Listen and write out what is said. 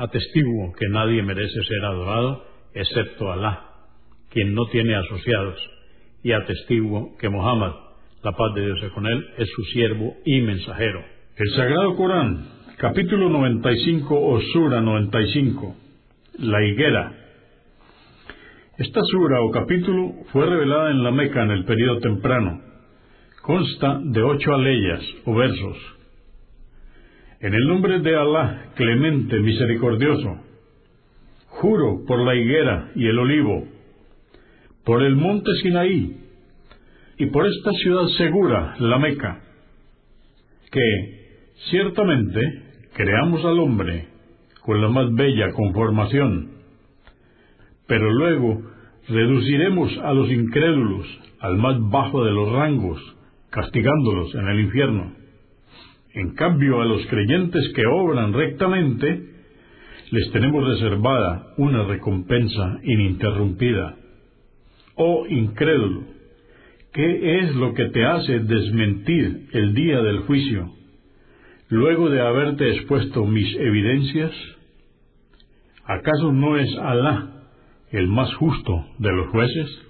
Atestiguo que nadie merece ser adorado excepto Alá, quien no tiene asociados, y atestiguo que Mohammed, la paz de Dios con él, es su siervo y mensajero. El Sagrado Corán, capítulo 95 o Sura 95, la higuera. Esta sura o capítulo fue revelada en la Meca en el período temprano. Consta de ocho aleyas o versos en el nombre de Alá, clemente, misericordioso, juro por la higuera y el olivo, por el monte Sinaí y por esta ciudad segura, la Meca, que ciertamente creamos al hombre con la más bella conformación, pero luego reduciremos a los incrédulos al más bajo de los rangos, castigándolos en el infierno. En cambio, a los creyentes que obran rectamente, les tenemos reservada una recompensa ininterrumpida. Oh incrédulo, ¿qué es lo que te hace desmentir el día del juicio, luego de haberte expuesto mis evidencias? ¿Acaso no es Alá el más justo de los jueces?